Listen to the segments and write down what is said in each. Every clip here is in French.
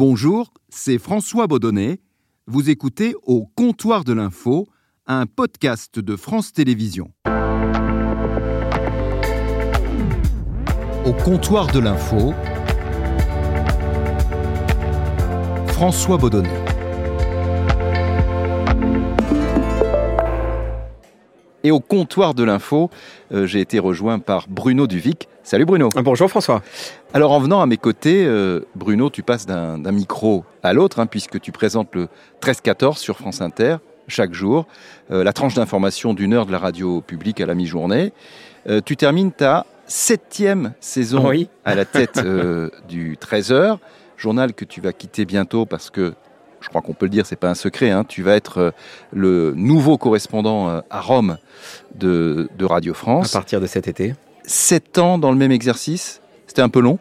Bonjour, c'est François Baudonnet. Vous écoutez Au comptoir de l'info, un podcast de France Télévisions. Au comptoir de l'info, François Baudonnet. Et au comptoir de l'info, euh, j'ai été rejoint par Bruno Duvic. Salut Bruno. Bonjour François. Alors en venant à mes côtés, euh, Bruno, tu passes d'un micro à l'autre, hein, puisque tu présentes le 13-14 sur France Inter chaque jour, euh, la tranche d'information d'une heure de la radio publique à la mi-journée. tu termines ta septième saison à la tête du 13h, journal que tu vas quitter bientôt parce que je crois qu'on peut le dire, c'est pas un secret, hein, tu vas être euh, le nouveau correspondant euh, à Rome de, de Radio France. À partir de cet été. Sept ans dans le même exercice, c'était un peu long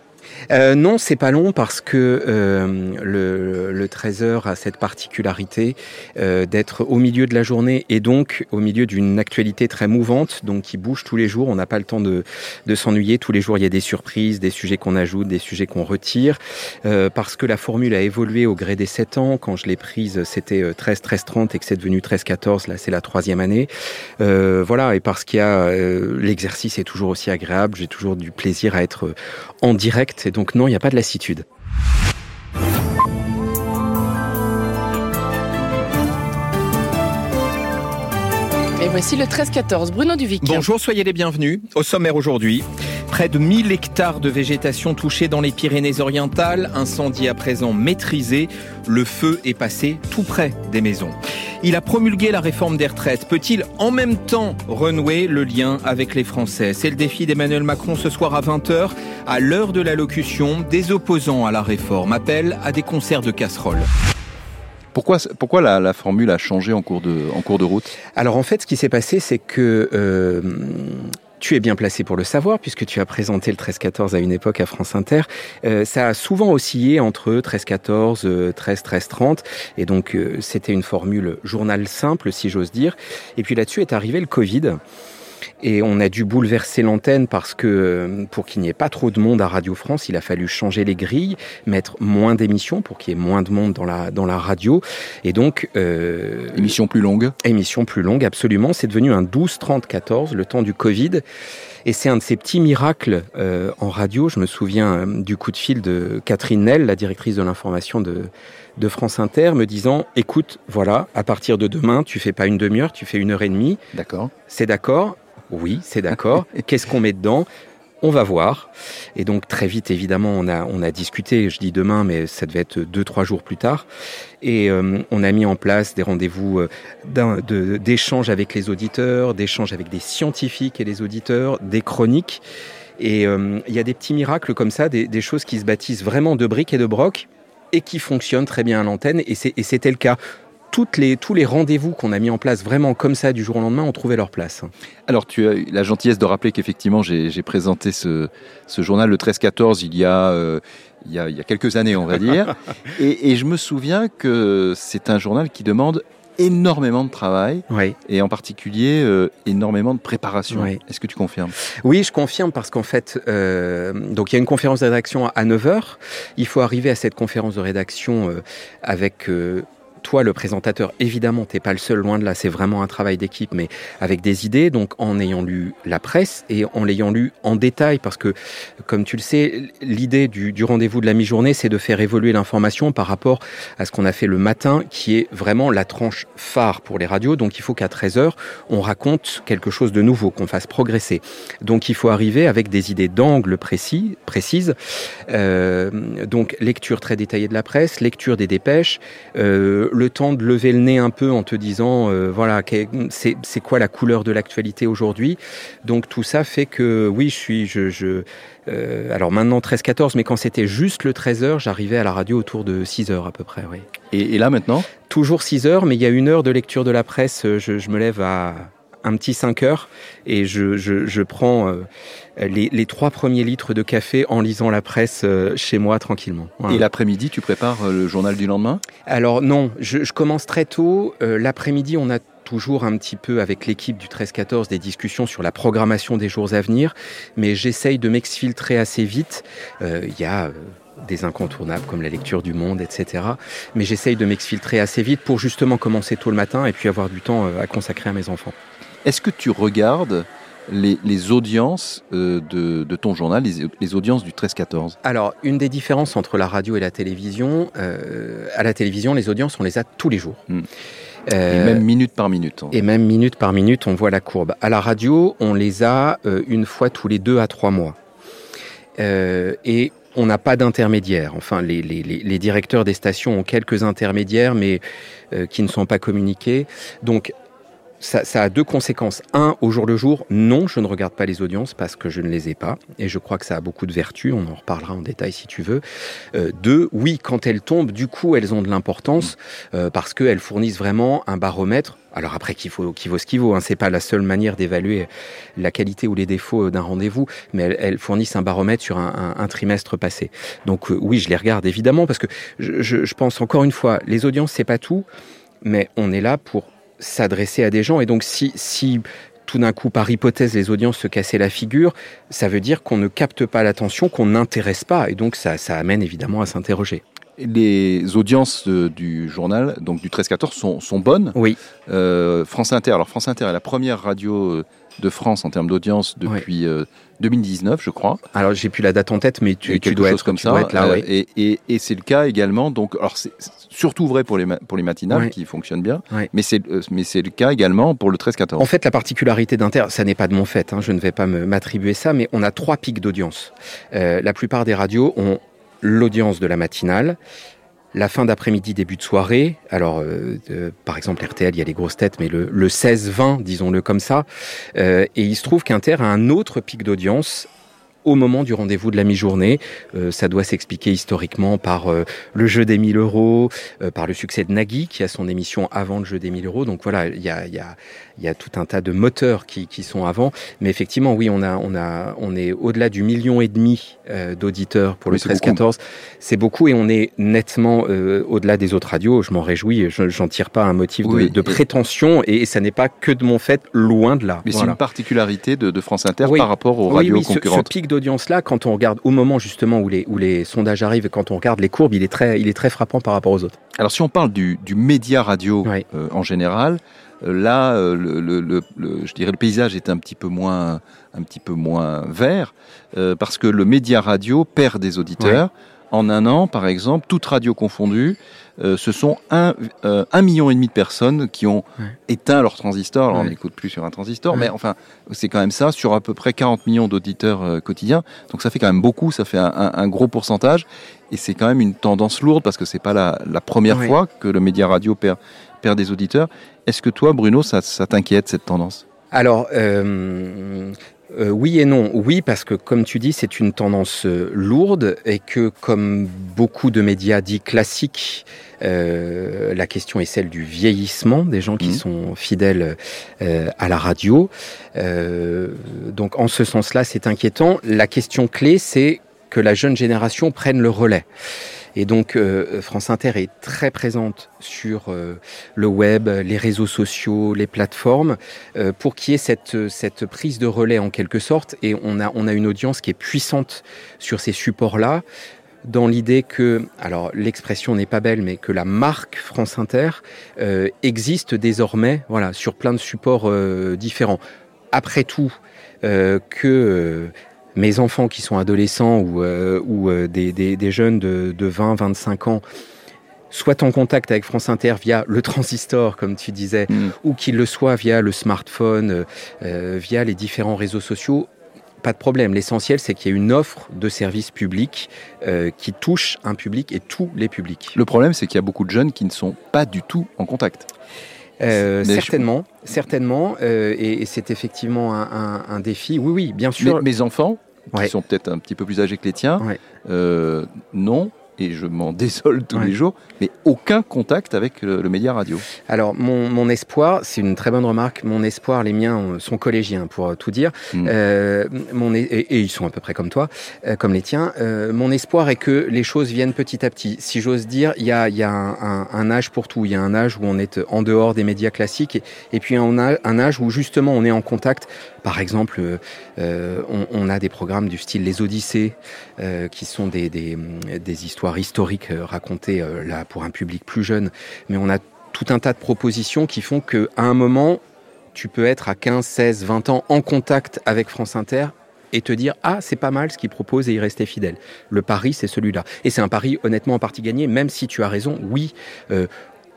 euh, non, c'est pas long parce que euh, le, le 13 heures a cette particularité euh, d'être au milieu de la journée et donc au milieu d'une actualité très mouvante, donc qui bouge tous les jours. On n'a pas le temps de, de s'ennuyer. Tous les jours, il y a des surprises, des sujets qu'on ajoute, des sujets qu'on retire, euh, parce que la formule a évolué au gré des 7 ans. Quand je l'ai prise, c'était 13, 13, 30 et que c'est devenu 13, 14. Là, c'est la troisième année. Voilà, et parce qu'il y a l'exercice est toujours aussi agréable. J'ai toujours du plaisir à être en direct et donc non, il n'y a pas de lassitude. Et voici le 13-14, Bruno Duvic. Bonjour, soyez les bienvenus. Au sommaire aujourd'hui, près de 1000 hectares de végétation touchés dans les Pyrénées-Orientales, incendie à présent maîtrisé, le feu est passé tout près des maisons. Il a promulgué la réforme des retraites. Peut-il en même temps renouer le lien avec les Français? C'est le défi d'Emmanuel Macron ce soir à 20h. À l'heure de l'allocution, des opposants à la réforme appellent à des concerts de casseroles. Pourquoi, pourquoi la, formule a changé en cours de, en cours de route? Alors en fait, ce qui s'est passé, c'est que euh, tu es bien placé pour le savoir puisque tu as présenté le 13-14 à une époque à France Inter. Euh, ça a souvent oscillé entre 13-14, 13-13-30 et donc euh, c'était une formule journal simple si j'ose dire. Et puis là-dessus est arrivé le Covid. Et on a dû bouleverser l'antenne parce que euh, pour qu'il n'y ait pas trop de monde à Radio France, il a fallu changer les grilles, mettre moins d'émissions pour qu'il y ait moins de monde dans la dans la radio. Et donc euh, émission plus longue. Émission plus longue, absolument. C'est devenu un 12-30-14, le temps du Covid. Et c'est un de ces petits miracles euh, en radio. Je me souviens euh, du coup de fil de Catherine Nell, la directrice de l'information de, de France Inter, me disant "Écoute, voilà, à partir de demain, tu fais pas une demi-heure, tu fais une heure et demie. D'accord. C'est d'accord. Oui, c'est d'accord. Qu'est-ce qu'on met dedans? On va voir. Et donc très vite, évidemment, on a, on a discuté, je dis demain, mais ça devait être deux, trois jours plus tard. Et euh, on a mis en place des rendez-vous euh, d'échanges avec les auditeurs, d'échanges avec des scientifiques et les auditeurs, des chroniques. Et euh, il y a des petits miracles comme ça, des, des choses qui se bâtissent vraiment de briques et de brocs et qui fonctionnent très bien à l'antenne. Et c'était le cas toutes les, tous les rendez-vous qu'on a mis en place vraiment comme ça du jour au lendemain ont trouvé leur place. Alors tu as eu la gentillesse de rappeler qu'effectivement j'ai présenté ce, ce, journal le 13-14 il, y a, euh, il, y a, il y a quelques années on va dire et, et je me souviens que c'est un journal qui demande énormément de travail oui. et en particulier euh, énormément de préparation. Oui. Est-ce que tu confirmes? Oui, je confirme parce qu'en fait, euh, donc il y a une conférence de rédaction à 9h. Il faut arriver à cette conférence de rédaction euh, avec toi, le présentateur, évidemment, t'es pas le seul, loin de là, c'est vraiment un travail d'équipe, mais avec des idées, donc en ayant lu la presse et en l'ayant lu en détail, parce que, comme tu le sais, l'idée du, rendez-vous de la mi-journée, c'est de faire évoluer l'information par rapport à ce qu'on a fait le matin, qui est vraiment la tranche phare pour les radios, donc il faut qu'à 13h, on raconte quelque chose de nouveau, qu'on fasse progresser. Donc il faut arriver avec des idées d'angle précis, précises, euh, donc lecture très détaillée de la presse, lecture des dépêches, euh, le temps de lever le nez un peu en te disant, euh, voilà, c'est quoi la couleur de l'actualité aujourd'hui? Donc tout ça fait que, oui, je suis, je, je euh, alors maintenant 13-14, mais quand c'était juste le 13h, j'arrivais à la radio autour de 6h à peu près, oui. Et, et là maintenant? Toujours 6h, mais il y a une heure de lecture de la presse, je, je me lève à un petit 5 heures et je, je, je prends euh, les, les, trois premiers litres de café en lisant la presse euh, chez moi tranquillement. Voilà. Et l'après-midi, tu prépares euh, le journal du lendemain? Alors non, je, je commence très tôt. L'après-midi, on a toujours un petit peu avec l'équipe du 13-14 des discussions sur la programmation des jours à venir, mais j'essaye de m'exfiltrer assez vite. Il y a des incontournables comme la lecture du monde, etc. Mais j'essaye de m'exfiltrer assez vite pour justement commencer tôt le matin et puis avoir du temps à consacrer à mes enfants. Est-ce que tu regardes les, audiences euh, de, ton journal, les, audiences du 13-14 Alors, une des différences entre la radio et la télévision, euh, à la télévision, les audiences, on les a tous les jours. Hmm. et même minute par minute. Et même minute par minute, on voit la courbe. À la radio, on les a euh, une fois tous les deux à trois mois. et on n'a pas d'intermédiaire. Enfin, les, les, directeurs des stations ont quelques intermédiaires, mais qui ne sont pas communiqués. Donc, ça, a deux conséquences. Un, au jour le jour, non, je ne regarde pas les audiences parce que je ne les ai pas. Et je crois que ça a beaucoup de vertus. On en reparlera en détail si tu veux. Euh, deux, oui, quand elles tombent, du coup, elles ont de l'importance euh, parce qu'elles fournissent vraiment un baromètre. Alors après, qu'il qu'il vaut ce qu'il vaut. Hein. C'est pas la seule manière d'évaluer la qualité ou les défauts d'un rendez-vous, mais elles, fournissent un baromètre sur un, trimestre passé. Donc euh, oui, je les regarde évidemment parce que je, je pense encore une fois, les audiences c'est pas tout, mais on est là pour s'adresser à des gens. Et donc, si, si tout d'un coup, par hypothèse, les audiences se cassaient la figure, ça veut dire qu'on ne capte pas l'attention, qu'on n'intéresse pas. Et donc, ça, ça amène évidemment à s'interroger. Les audiences du journal, donc du 13-14, sont, sont, bonnes. Oui. Euh, France Inter, alors France Inter est la première radio euh, de France en termes d'audiance depuis 2019, euh, je crois. Alors j'ai plus la date en tête, mais tu, tu dois être comme ça. là, euh, et, et, et c'est le cas également. Donc, alors c'est surtout vrai pour les pour les matinales qui fonctionnent bien, mais c'est euh, mais c'est le cas également pour le 13-14. En fait, la particularité d'Inter, ça n'est pas de mon fait. Hein, je ne vais pas m'attribuer ça, mais on a trois pics d'audience. la plupart des radios ont l'audience de la matinale, la fin d'après-midi, début de soirée. Alors, euh, par exemple, RTL, il y a les grosses têtes, mais le, le 16-20, disons-le comme ça. Euh, et il se trouve qu'Inter a un autre pic d'audience au moment du rendez-vous de la mi-journée. Euh, ça doit s'expliquer historiquement par euh, le jeu des 1000 euros, euh, par le succès de Nagui, qui a son émission avant le jeu des 1000 euros. Donc voilà, il y a, y, a, y a, tout un tas de moteurs qui, qui, sont avant. Mais effectivement, oui, on, a, on, a, on est au-delà du million et demi d'auditeurs pour le 13-14. C'est beaucoup et on est nettement au-delà des autres radios. Je m'en réjouis, j'en tire pas un motif de, de prétention et, ça n'est pas que de mon fait, loin de là. Mais c'est une particularité de, de France Inter par rapport aux radios concurrentes. Ce, ce pic d'audience-là, quand on regarde au moment justement où les, où les sondages arrivent et quand on regarde les courbes, il est très, il est très frappant par rapport aux autres. Alors si on parle du, du média radio euh, en général, euh, là, euh, le, je dirais le paysage est un petit peu moins, un petit peu moins vert parce que le média radio perd des auditeurs. En un an, par exemple, toute radio confondue, euh, ce sont un, euh, un, million et demi de personnes qui ont éteint leur transistor. Alors on n'écoute plus sur un transistor, mais enfin, c'est quand même ça, sur à peu près 40 millions d'auditeurs euh, quotidiens. Donc ça fait quand même beaucoup, ça fait un, un, gros pourcentage. Et c'est quand même une tendance lourde parce que c'est pas la, la première fois que le média radio perd, perd des auditeurs. Est-ce que toi, Bruno, ça, ça t'inquiète cette tendance? Alors, euh, euh, oui et non. Oui, parce que comme tu dis, c'est une tendance euh, lourde et que comme beaucoup de médias dits classiques, euh, la question est celle du vieillissement des gens qui mmh. sont fidèles à la radio. donc en ce sens-là, c'est inquiétant. La question clé, c'est que la jeune génération prenne le relais. Et donc euh, France Inter est très présente sur euh, le web, les réseaux sociaux, les plateformes, euh, pour qu'il y ait cette, cette prise de relais en quelque sorte. Et on a, on a une audience qui est puissante sur ces supports-là dans l'idée que, alors l'expression n'est pas belle, mais que la marque France Inter existe désormais, voilà, sur plein de supports différents. Après tout, que mes enfants qui sont adolescents ou, euh, ou euh, des, des, des, jeunes de, de 20, 25 ans soient en contact avec France Inter via le transistor, comme tu disais, mm. ou qu'ils le soient via le smartphone, euh, via les différents réseaux sociaux, pas de problème. L'essentiel, c'est qu'il y ait une offre de services publics euh, qui touche un public et tous les publics. Le problème, c'est qu'il y a beaucoup de jeunes qui ne sont pas du tout en contact. Euh, certainement, certainement, euh, et, et c'est effectivement un, un, un, défi. Oui, oui, bien sûr. mes enfants, qui sont peut-être un petit peu plus âgés que les tiens, euh, non, et je m'en désole tous les jours, mais aucun contact avec le, média radio. Alors, mon, mon espoir, c'est une très bonne remarque, mon espoir, les miens sont collégiens, pour tout dire, mm. euh, mon, et, et, ils sont à peu près comme toi, euh, comme les tiens. Euh, mon espoir est que les choses viennent petit à petit. Si j'ose dire, il y a, y a un, un, un, âge pour tout. Il y a un âge où on est en dehors des médias classiques, et, et puis on a un âge où justement on est en contact. Par exemple, euh, on, on, a des programmes du style Les Odyssées, qui sont des, des, des, histoires historiques racontées là pour un public plus jeune, mais on a tout un tas de propositions qui font qu'à un moment, tu peux être à 15, 16, 20 ans en contact avec France Inter et te dire ah c'est pas mal ce qu'il propose et y rester fidèle. Le pari c'est celui-là et c'est un pari honnêtement en partie gagné même si tu as raison. Oui, euh,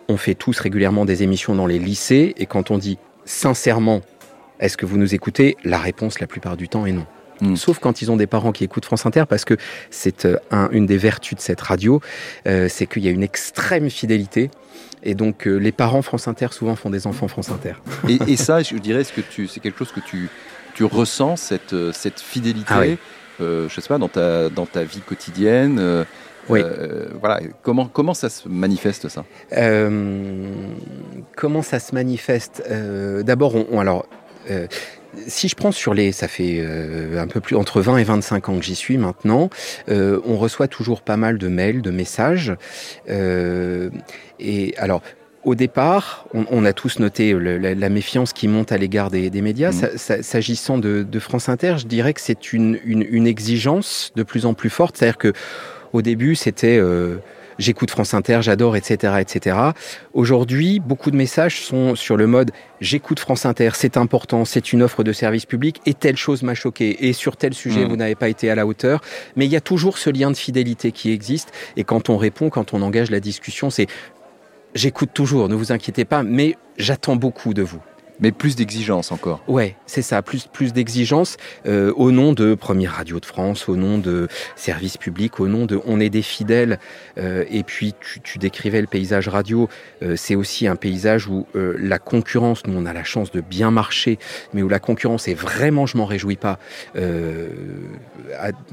on fait tous régulièrement des émissions dans les lycées et quand on dit sincèrement est-ce que vous nous écoutez? La réponse la plupart du temps est non. Hmm. Sauf quand ils ont des parents qui écoutent France Inter, parce que c'est euh, une des vertus de cette radio, euh, c'est qu'il y a une extrême fidélité. Et donc, euh, les parents France Inter souvent font des enfants France Inter. Et, ça, je dirais, ce que tu, c'est quelque chose que tu, tu ressens cette, cette fidélité. Ah je sais pas dans ta dans ta vie quotidienne. oui. voilà. Comment, comment ça se manifeste ça? Comment ça se manifeste? D'abord, on, alors, si je prends sur les, ça fait euh, un peu plus entre 20 et 25 ans que j'y suis maintenant, euh, on reçoit toujours pas mal de mails, de messages. Euh, et alors, au départ, on, a tous noté la, méfiance qui monte à l'égard des, médias. Mmh. S'agissant de, France Inter, je dirais que c'est une, une, exigence de plus en plus forte. C'est-à-dire que au début, c'était j'écoute France Inter, j'adore, etc., etc. Aujourd'hui, beaucoup de messages sont sur le mode j'écoute France Inter, c'est important, c'est une offre de service public et telle chose m'a choqué et sur tel sujet mmh. vous n'avez pas été à la hauteur. Mais il y a toujours ce lien de fidélité qui existe et quand on répond, quand on engage la discussion, c'est j'écoute toujours, ne vous inquiétez pas, mais j'attends beaucoup de vous. Mais plus d'exigence encore. Ouais, c'est ça, plus plus d'exigence euh, au nom de Première Radio de France, au nom de services publics, au nom de on est des fidèles. Euh, et puis tu, tu, décrivais le paysage radio, euh, c'est aussi un paysage où euh, la concurrence, nous on a la chance de bien marcher, mais où la concurrence est vraiment, je m'en réjouis pas, euh,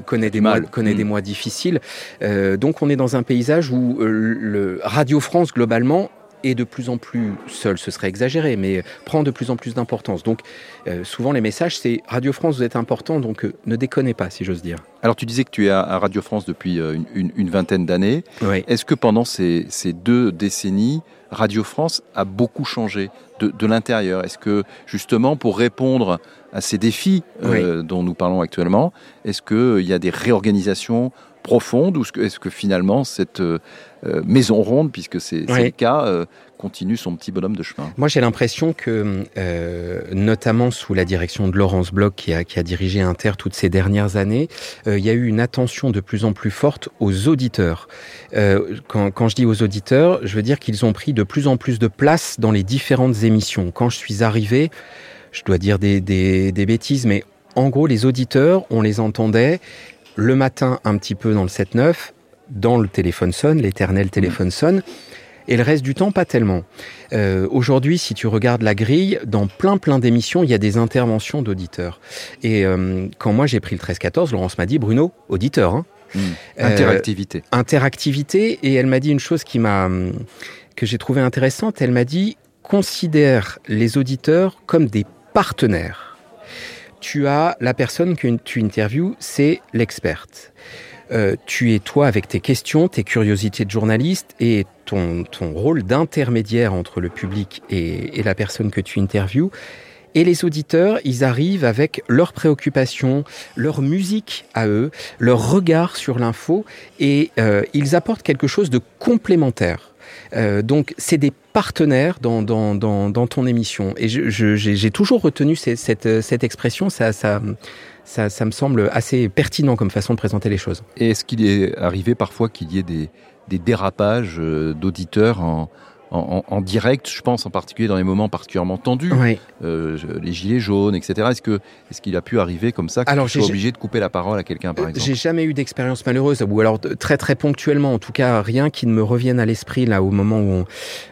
connaît des mois, connaît des mm. mois difficiles. donc on est dans un paysage où le Radio France globalement et de plus en plus seul, ce serait exagéré, mais prend de plus en plus d'importance. Donc euh, souvent les messages, c'est Radio France, vous êtes important, donc euh, ne déconnez pas, si j'ose dire. Alors tu disais que tu es à, Radio France depuis euh, une, vingtaine d'années. Est-ce que pendant ces, deux décennies, Radio France a beaucoup changé de, l'intérieur? Est-ce que justement pour répondre à ces défis dont nous parlons actuellement, est-ce qu'il y a des réorganisations profondes ou est-ce que finalement cette euh, maison ronde, puisque c'est le cas, euh, continue son petit bonhomme de chemin? Moi, j'ai l'impression que, euh, notamment sous la direction de Laurence Bloch, qui a, qui a dirigé Inter toutes ces dernières années, il y a eu une attention de plus en plus forte aux auditeurs. Quand, quand, je dis aux auditeurs, je veux dire qu'ils ont pris de plus en plus de place dans les différentes émissions. Quand je suis arrivé, je dois dire des, des, des bêtises, mais en gros, les auditeurs, on les entendait le matin un petit peu dans le 7-9, dans le téléphone sonne, l'éternel téléphone sonne, et le reste du temps, pas tellement. Euh, Aujourd'hui, si tu regardes la grille, dans plein plein d'émissions, il y a des interventions d'auditeurs. Et euh, quand moi j'ai pris le 13-14, Laurence m'a dit, Bruno, auditeur. Hein, mmh. Interactivité. Euh, interactivité, et elle m'a dit une chose qui m'a que j'ai trouvé intéressante. Elle m'a dit, considère les auditeurs comme des partenaires. Tu as la personne que tu interviews, c'est l'experte. Euh, tu es toi avec tes questions, tes curiosités de journaliste et ton, rôle d'intermédiaire entre le public et, et, la personne que tu interviews. Et les auditeurs, ils arrivent avec leurs préoccupations, leur musique à eux, leur regard sur l'info, et euh, ils apportent quelque chose de complémentaire. Euh, donc, c'est des partenaires dans, dans, dans, ton émission. Et j'ai toujours retenu cette, cette, cette expression. Ça, ça, ça, me semble assez pertinent comme façon de présenter les choses. Et est-ce qu'il est arrivé parfois qu'il y ait des, des dérapages euh, d'auditeurs en, en, direct, je pense en particulier dans les moments particulièrement tendus, euh, les gilets jaunes, etc. Est-ce que est-ce qu'il a pu arriver comme ça que alors, tu sois obligé de couper la parole à quelqu'un, par exemple J'ai jamais eu d'expérience malheureuse, ou alors très très ponctuellement, en tout cas rien qui ne me revienne à l'esprit là au moment où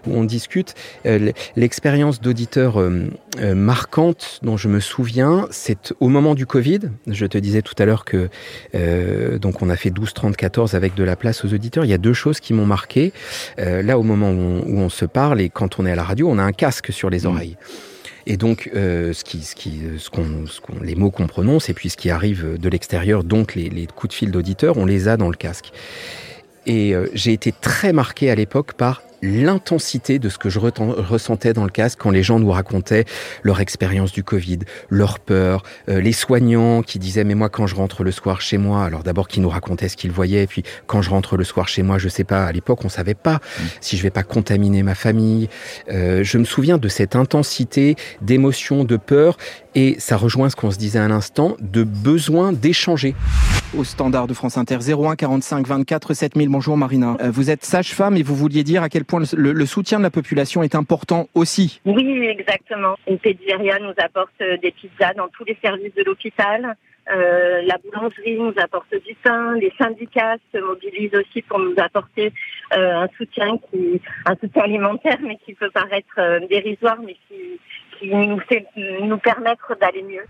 on, discute. Euh, l'expérience d'auditeur euh, marquante dont je me souviens, c'est au moment du Covid. Je te disais tout à l'heure que donc on a fait 12, 30, 14 avec de la place aux auditeurs. Il y a deux choses qui m'ont marqué. là, au moment où on on se parle et quand on est à la radio, on a un casque sur les mm. oreilles. Et donc, euh, ce qui, ce qui, ce qu'on, les mots qu'on prononce et puis ce qui arrive de l'extérieur, donc les, coups de fil d'auditeurs, on les a dans le casque. Et euh, j'ai été très marqué à l'époque par l'intensité de ce que je ressentais dans le casque quand les gens nous racontaient leur expérience du Covid, leur peur, euh, les soignants qui disaient mais moi quand je rentre le soir chez moi, alors d'abord qui nous racontaient ce qu'ils voyaient, et puis quand je rentre le soir chez moi, je sais pas, à l'époque on savait pas mmh. si je vais pas contaminer ma famille. Euh, je me souviens de cette intensité d'émotion, de peur, et ça rejoint ce qu'on se disait à l'instant, de besoin d'échanger. Au standard de France Inter 01 45 24 7000. Bonjour Marina. Euh, vous êtes sage-femme et vous vouliez dire à quel point le, soutien de la population est important aussi. Oui, exactement. Une pédiaria nous apporte euh, des pizzas dans tous les services de l'hôpital. Euh, la boulangerie nous apporte du pain, les syndicats se mobilisent aussi pour nous apporter euh, un soutien qui, un soutien alimentaire, mais qui peut paraître dérisoire, mais qui, qui nous nous permettre d'aller mieux.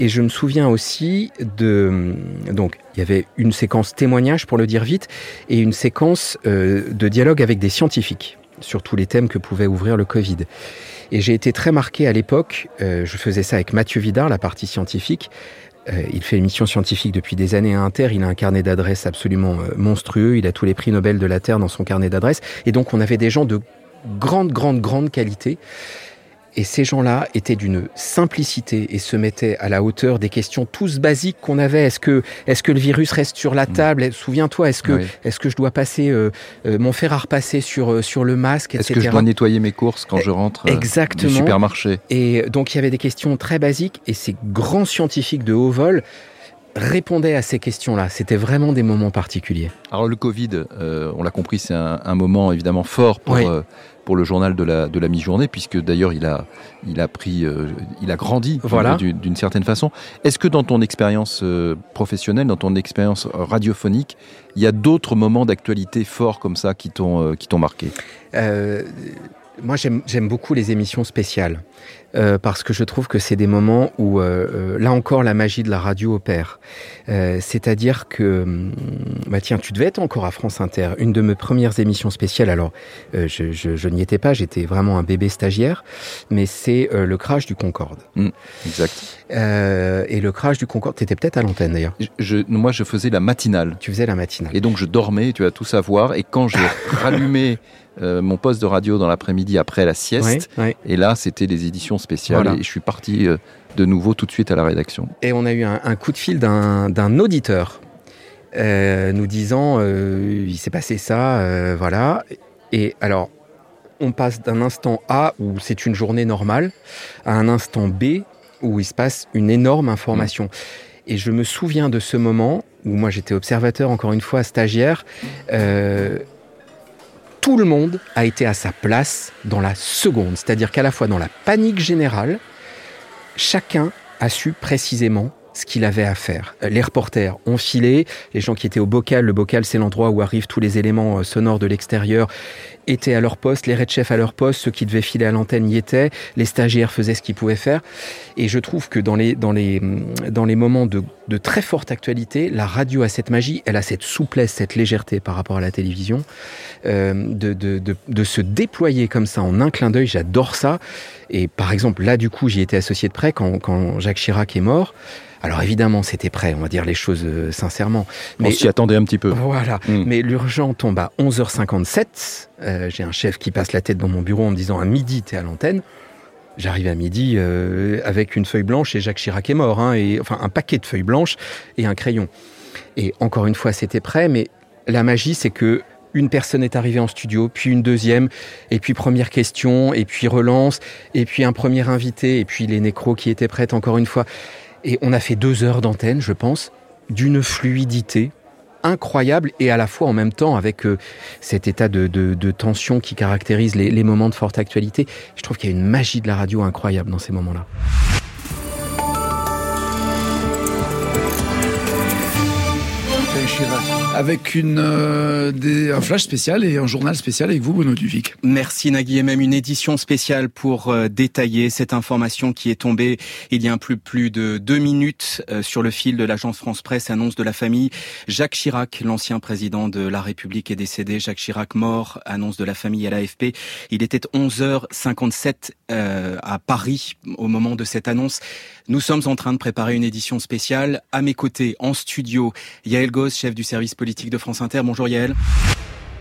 Et je me souviens aussi de donc il y avait une séquence témoignage pour le dire vite et une séquence euh, de dialogue avec des scientifiques sur tous les thèmes que pouvait ouvrir le Covid. Et j'ai été très marqué à l'époque. Euh, je faisais ça avec Mathieu Vidard, la partie scientifique. Euh, il fait une mission scientifique depuis des années à Inter. Il a un carnet d'adresses absolument monstrueux. Il a tous les prix Nobel de la Terre dans son carnet d'adresses. Et donc on avait des gens de grande, grande, grande qualité et ces gens-là étaient d'une simplicité et se mettaient à la hauteur des questions tous basiques qu'on avait. Est-ce que, est-ce que le virus reste sur la mm. table? Souviens-toi, est-ce que, est-ce que je dois passer euh, euh, mon fer à repasser sur euh, sur le masque Est-ce que je dois nettoyer mes courses quand je rentre Exactement. du supermarché? Et donc il y avait des questions très basiques et ces grands scientifiques de haut vol répondaient à ces questions-là. C'était vraiment des moments particuliers. Alors le Covid, on l'a compris, c'est un, moment évidemment fort pour, pour le journal de la, de la mi-journée, puisque d'ailleurs il a, il a pris, euh, il a grandi voilà. d'une certaine façon. Est-ce que dans ton expérience euh, professionnelle, dans ton expérience radiophonique, il y a d'autres moments d'actualité forts comme ça qui t'ont euh, qui t'ont marqué? Moi, j'aime beaucoup les émissions spéciales. Euh, parce que je trouve que c'est des moments où, euh, euh, là encore, la magie de la radio opère. C'est-à-dire que, hum, bah tiens, tu devais être encore à France Inter, une de mes premières émissions spéciales. Alors, je, je, je n'y étais pas, j'étais vraiment un bébé stagiaire, mais c'est le crash du Concorde. Mmh, exact. et le crash du Concorde, t'étais peut-être à l'antenne d'ailleurs. Je, moi, je faisais la matinale. Tu faisais la matinale. Et donc, je dormais, tu vas tout savoir. Et quand j'ai rallumé mon poste de radio dans l'après-midi après la sieste, et là, c'était les éditions spéciale et je suis parti euh, de nouveau tout de suite à la rédaction. Et on a eu un, coup de fil d'un auditeur euh, nous disant euh, il s'est passé ça, voilà. Et alors, on passe d'un instant A où c'est une journée normale à un instant B où il se passe une énorme information. Mmh. Et je me souviens de ce moment où moi j'étais observateur, encore une fois, stagiaire tout le monde a été à sa place dans la seconde. C'est-à-dire qu'à la fois dans la panique générale, chacun a su précisément ce qu'il avait à faire. Euh, les reporters ont filé, les gens qui étaient au bocal, le bocal c'est l'endroit où arrivent tous les éléments euh, sonores de l'extérieur, étaient à leur poste, les red chefs à leur poste, ceux qui devaient filer à l'antenne y étaient, les stagiaires faisaient ce qu'ils pouvaient faire. Et je trouve que dans les, dans les, dans les moments de, de très forte actualité, la radio a cette magie, elle a cette souplesse, cette légèreté par rapport à la télévision, euh, de, de, de, de se déployer comme ça en un clin d'œil, j'adore ça. Et par exemple, là du coup, j'y étais associé de près quand, quand Jacques Chirac est mort. Alors évidemment, c'était prêt, on va dire les choses euh, sincèrement. Mais, on s'y attendait un petit peu. Voilà. Hmm. Mais l'urgent tombe à 11h57. Euh, j'ai un chef qui passe la tête dans mon bureau en me disant à midi, t'es à l'antenne. J'arrive à midi euh, avec une feuille blanche et Jacques Chirac est mort, hein, et, enfin un paquet de feuilles blanches et un crayon. Et encore une fois, c'était prêt, mais la magie, c'est que une personne est arrivée en studio, puis une deuxième, et puis première question, et puis relance, et puis un premier invité, et puis les nécros qui étaient prêtes encore une fois. Et on a fait deux heures d'antenne, je pense, d'une fluidité incroyable et à la fois en même temps avec euh, cet état de, tension qui caractérise les moments de forte actualité. Je trouve qu'il y a une magie de la radio incroyable dans ces moments-là. Avec une, euh, des, un flash spécial et un journal spécial avec vous, Bruno Duvic. Merci Nagui, et même une édition spéciale pour euh, détailler cette information qui est tombée il y a un peu plus de deux minutes euh, sur le fil de l'agence France Presse, annonce de la famille. Jacques Chirac, l'ancien président de la République, est décédé. Jacques Chirac mort, annonce de la famille à l'AFP. Il était 11h57 à Paris au moment de cette annonce. Nous sommes en train de préparer une édition spéciale. À mes côtés, en studio, Yael Goss, chef du service politique de France Inter. Bonjour Yael.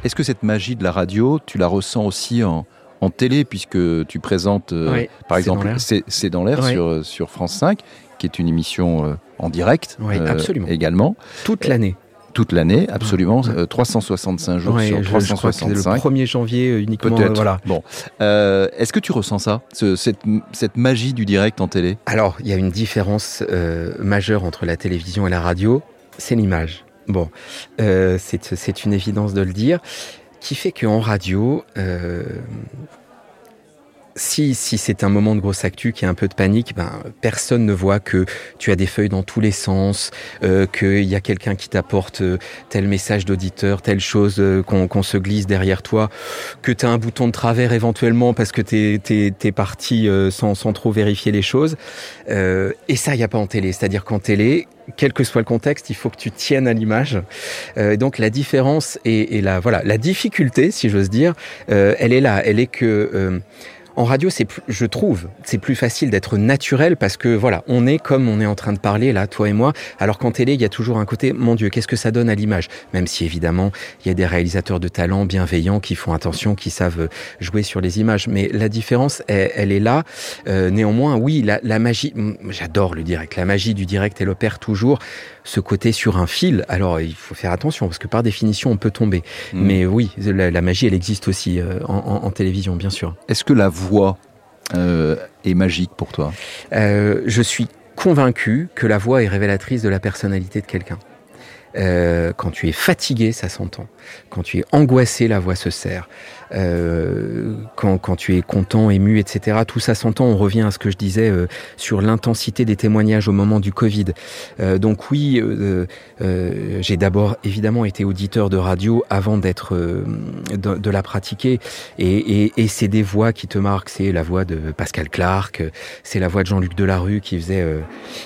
Est-ce que cette magie de la radio, tu la ressens aussi en, en télé, puisque tu présentes, euh, Oui, par C'est exemple, dans l'air. C'est dans l'air Oui. sur, sur France 5, qui est une émission euh, en direct Oui, absolument. également, Toute l'année. toute l'année, absolument, Ouais. euh, 365 jours Ouais, sur je, je crois le 365. 1er janvier euh, uniquement. Peut-être. euh, voilà. Bon, Euh, est-ce que tu ressens ça, ce- cette, cette magie du direct en télé? Alors, il y a une différence euh, majeure entre la télévision et la radio, c'est l'image. Bon, euh, c'est une évidence de le dire, qui fait qu'en radio, euh, si, si c'est un moment de grosse actu, qui a un peu de panique, ben, personne ne voit que tu as des feuilles dans tous les sens, euh, qu'il y a quelqu'un qui t'apporte euh, tel message d'auditeur, telle chose euh, qu'on qu'on se glisse derrière toi, que tu as un bouton de travers éventuellement parce que tu es, parti euh, sans, sans trop vérifier les choses. Euh, et ça, il n'y a pas en télé. C'est-à-dire qu'en télé, quel que soit le contexte, il faut que tu tiennes à l'image. Euh, donc la différence et, et la voilà la difficulté, si j'ose dire, euh, elle est là. Elle est que en radio, c'est plus- je trouve, c'est plus facile d'être naturel parce que voilà, on est comme on est en train de parler là, toi et moi. Alors qu'en télé, il y a toujours un côté, mon Dieu, qu'est-ce que ça donne à l'image? Même si évidemment, il y a des réalisateurs de talent bienveillants qui font attention, qui savent jouer sur les images. Mais la différence, elle, elle est là. Euh, néanmoins, oui, la, la magie, j'adore le direct. La magie du direct, elle opère toujours ce côté sur un fil. Alors, il faut faire attention parce que par définition, on peut tomber. Mm. Mais oui, la, la magie, elle existe aussi euh, en, en- en télévision, bien sûr. Est-ce que la voix euh, est magique pour toi? Euh, je suis convaincu que la voix est révélatrice de la personnalité de quelqu'un. Euh, quand tu es fatigué, ça s'entend. Quand tu es angoissé, la voix se serre. Euh, quand, quand tu es content, ému, etc., tout ça s'entend. On revient à ce que je disais euh, sur l'intensité des témoignages au moment du Covid. Euh, donc oui, euh, euh, j'ai d'abord évidemment été auditeur de radio avant d'être de, de la pratiquer. Et, et, et c'est des voix qui te marquent. C'est la voix de Pascal Clark, c'est la voix de Jean-Luc Delarue qui faisait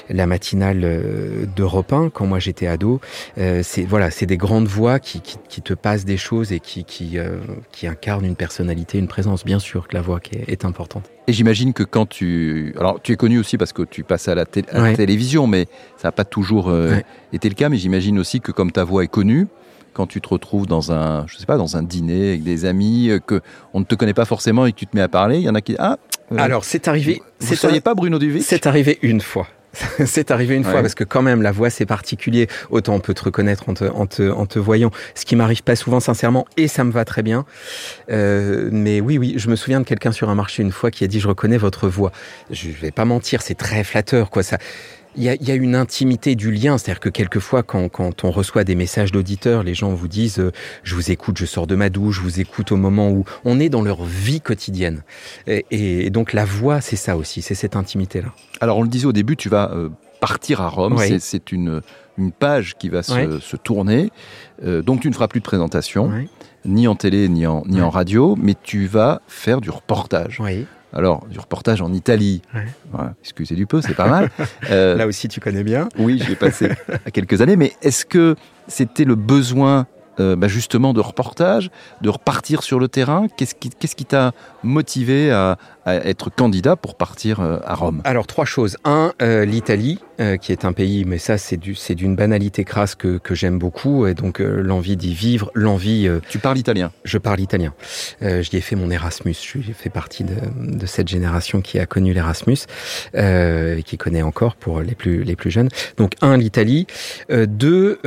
la matinale euh, d'Europe 1 quand moi j'étais ado. Euh, c'est voilà, c'est des grandes voix qui, qui, qui te passent des choses et qui qui, euh, qui incarnent une personnalité, une présence. Bien sûr que la voix qui est, est importante. Et j'imagine que quand tu... Alors, tu es connu aussi parce que tu passes à la, à la télévision, mais ça n'a pas toujours euh, Ouais. été le cas. Mais j'imagine aussi que comme ta voix est connue, quand tu te retrouves dans un, je sais pas, dans un dîner avec des amis, que on ne te connaît pas forcément et que tu te mets à parler, il y en a qui... Ah, Alors c'est arrivé. vous ne seriez un- pas Bruno Duvic? C'est arrivé une fois. c'est arrivé une Ouais. fois parce que quand même la voix c'est particulier. Autant on peut te reconnaître en te, en te, en te voyant. Ce qui m'arrive pas souvent sincèrement et ça me va très bien. Euh, mais oui oui, je me souviens de quelqu'un sur un marché une fois qui a dit je reconnais votre voix. Je vais pas mentir, c'est très flatteur quoi ça. Il y, a, il y a une intimité du lien, c'est-à-dire que quelquefois, quand, quand on reçoit des messages d'auditeurs, les gens vous disent euh, Je vous écoute, je sors de ma douche, je vous écoute au moment où on est dans leur vie quotidienne. Et, et donc la voix, c'est ça aussi, c'est cette intimité-là. Alors, on le disait au début, tu vas euh, partir à Rome. Oui. C'est- une, une page qui va se, tourner. Euh, donc, tu ne feras plus de présentation, ni en télé, ni en, ni Ouais. en radio, mais tu vas faire du reportage. Oui. Alors, du reportage en Italie. Ouais. Voilà, excusez du peu, c'est pas mal. Euh, Là aussi, tu connais bien. oui, j'y ai passé à quelques années, mais est-ce que c'était le besoin euh, bah, justement de reportage, de repartir sur le terrain? Qu'est-ce qui qu'est-ce qui t'a motivé à, à être candidat pour partir euh, à Rome Alors, trois choses. Un, euh, l'Italie, euh, qui est un pays, mais ça, c'est du, c'est d'une banalité crasse que, que j'aime beaucoup. Et donc, euh, l'envie d'y vivre, l'envie. Tu parles italien. je parle italien. J'y ai fait mon Erasmus. J'ai fait partie de, de cette génération qui a connu l'Erasmus euh, et qui connaît encore pour les plus, les plus jeunes. Donc, un, l'Italie. Deux,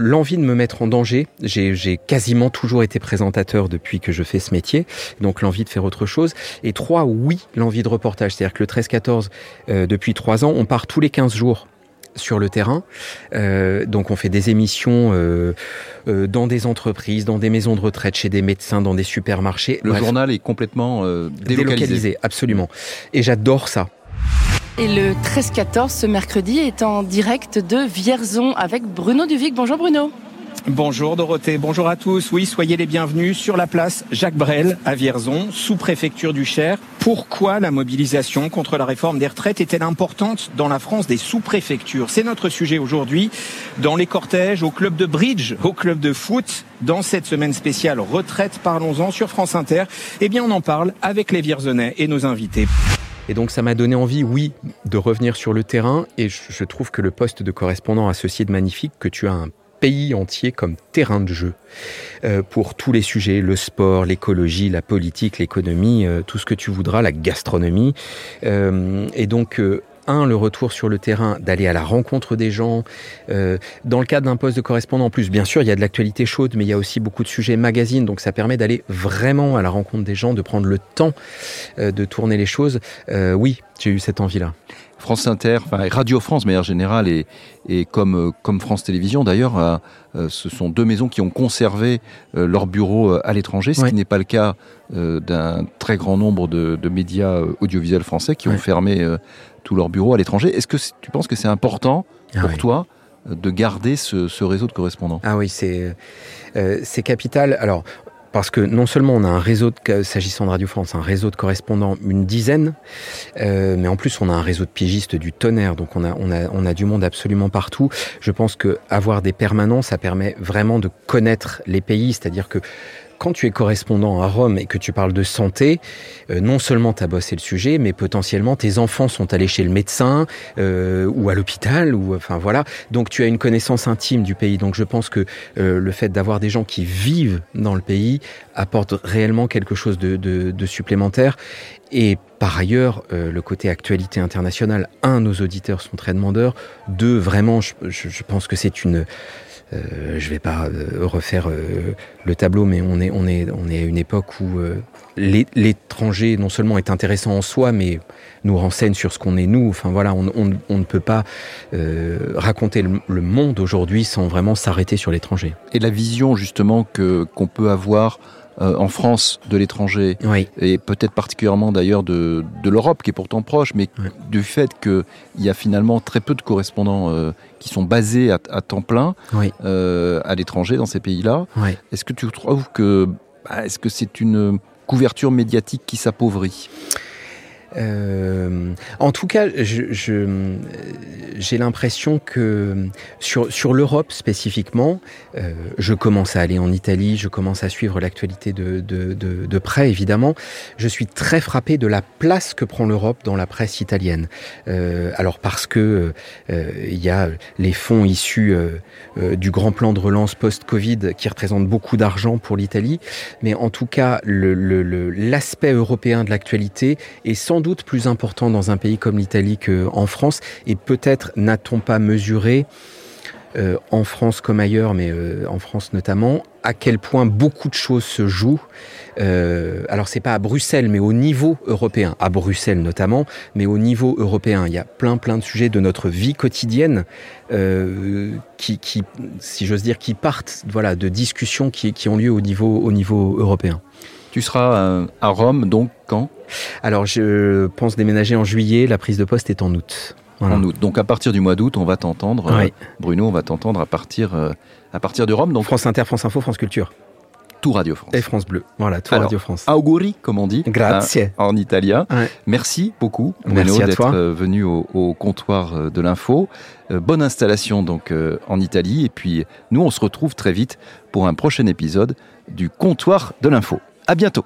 l'envie de me mettre en danger. J'ai j'ai quasiment toujours été présentateur depuis que je fais ce métier. Donc, l'envie de faire autre chose. Et trois, oui, l'envie de reportage. C'est-à-dire que le 13-14, euh, depuis trois ans, on part tous les 15 jours sur le terrain. Euh, donc on fait des émissions euh, euh, dans des entreprises, dans des maisons de retraite, chez des médecins, dans des supermarchés. Le Bref, journal est complètement euh, délocalisé. délocalisé, absolument. Et j'adore ça. Et le 13-14, ce mercredi, est en direct de Vierzon avec Bruno Duvic. Bonjour Bruno. Bonjour Dorothée, bonjour à tous. Oui, soyez les bienvenus sur la place Jacques Brel à Vierzon, sous-préfecture du Cher. Pourquoi la mobilisation contre la réforme des retraites est-elle importante dans la France des sous-préfectures? C'est notre sujet aujourd'hui. Dans les cortèges, au club de bridge, au club de foot, dans cette semaine spéciale retraite, parlons-en sur France Inter. Eh bien, on en parle avec les Vierzonais et nos invités. Et donc ça m'a donné envie, oui, de revenir sur le terrain. Et je, trouve que le poste de correspondant a ceci de magnifique que tu as un pays entier comme terrain de jeu euh, pour tous les sujets, le sport, l'écologie, la politique, l'économie, euh, tout ce que tu voudras, la gastronomie. Euh, et donc, un, le retour sur le terrain, d'aller à la rencontre des gens. dans le cadre d'un poste de correspondant, en plus, bien sûr, il y a de l'actualité chaude, mais il y a aussi beaucoup de sujets magazines, donc ça permet d'aller vraiment à la rencontre des gens, de prendre le temps de tourner les choses. oui, j'ai eu cette envie-là. France Inter, enfin Radio France de manière générale, et, et comme, euh, comme France Télévisions d'ailleurs, euh, euh, ce sont deux maisons qui ont conservé leurs bureaux à l'étranger, ce qui n'est pas le cas d'un très grand nombre de, de médias audiovisuels français qui ont fermé tous leurs bureaux à l'étranger. Est-ce que tu penses que c'est important ah pour toi de garder ce, ce, réseau de correspondants? Ah oui, c'est capital. Alors, parce que non seulement on a un réseau, s'agissant de Radio France, un réseau de correspondants, une dizaine, euh, mais en plus on a un réseau de piégistes du tonnerre, donc on a, on a, on a du monde absolument partout. Je pense que avoir des permanents, ça permet vraiment de connaître les pays, c'est-à-dire que quand tu es correspondant à Rome et que tu parles de santé, euh, non seulement tu as bossé le sujet, mais potentiellement tes enfants sont allés chez le médecin euh, ou à l'hôpital, ou enfin voilà. Donc tu as une connaissance intime du pays. Donc je pense que euh, le fait d'avoir des gens qui vivent dans le pays apporte réellement quelque chose de, supplémentaire. Et par ailleurs, le côté actualité internationale, un, nos auditeurs sont très demandeurs. Deux, vraiment, je pense que c'est une euh, je vais pas euh, refaire euh, le tableau, mais on est, à une époque où l'étranger non seulement est intéressant en soi, mais nous renseigne sur ce qu'on est nous. Enfin voilà, on, ne peut pas raconter le, le monde aujourd'hui sans vraiment s'arrêter sur l'étranger. Et la vision justement qu'on peut avoir euh, en France de l'étranger, et peut-être particulièrement d'ailleurs de, de l'Europe qui est pourtant proche, mais du fait qu'il y a finalement très peu de correspondants euh, qui sont basés à, à temps plein euh, à l'étranger dans ces pays-là. Est-ce que tu trouves que bah, est-ce que c'est une couverture médiatique qui s'appauvrit? Euh, en tout cas, j'ai je, j'ai l'impression que sur, sur l'Europe spécifiquement, euh, je commence à aller en Italie, je commence à suivre l'actualité de, de, de, de, près, évidemment. Je suis très frappé de la place que prend l'Europe dans la presse italienne. Euh, alors parce que il y a les fonds issus du grand plan de relance post-Covid qui représentent beaucoup d'argent pour l'Italie, mais en tout cas, l'aspect le, européen de l'actualité est sans plus important dans un pays comme l'Italie qu'en France, et peut-être n'a-t-on pas mesuré euh, en France comme ailleurs, mais euh, en France notamment, à quel point beaucoup de choses se jouent. Euh, alors c'est pas à Bruxelles, mais au niveau européen, à Bruxelles notamment, mais au niveau européen, il y a plein plein de sujets de notre vie quotidienne qui, si j'ose dire, qui partent, voilà, de discussions qui, qui ont lieu au niveau au niveau européen. Tu seras euh, à Rome donc quand? Alors je pense déménager en juillet, la prise de poste est en août. Voilà. En août. Donc à partir du mois d'août, on va t'entendre, oui. euh, Bruno, on va t'entendre à partir euh, à partir de Rome. Donc France Inter, France Info, France Culture. Tout Radio France. Et France Bleu. Voilà, tout Alors, Radio France. Auguri, comme on dit. Grazie. Hein, en italien. Ouais. Merci beaucoup, Bruno, d'être venu au, au, comptoir de l'info. Euh, bonne installation donc euh, en Italie. Et puis nous, on se retrouve très vite pour un prochain épisode du comptoir de l'info. À bientôt.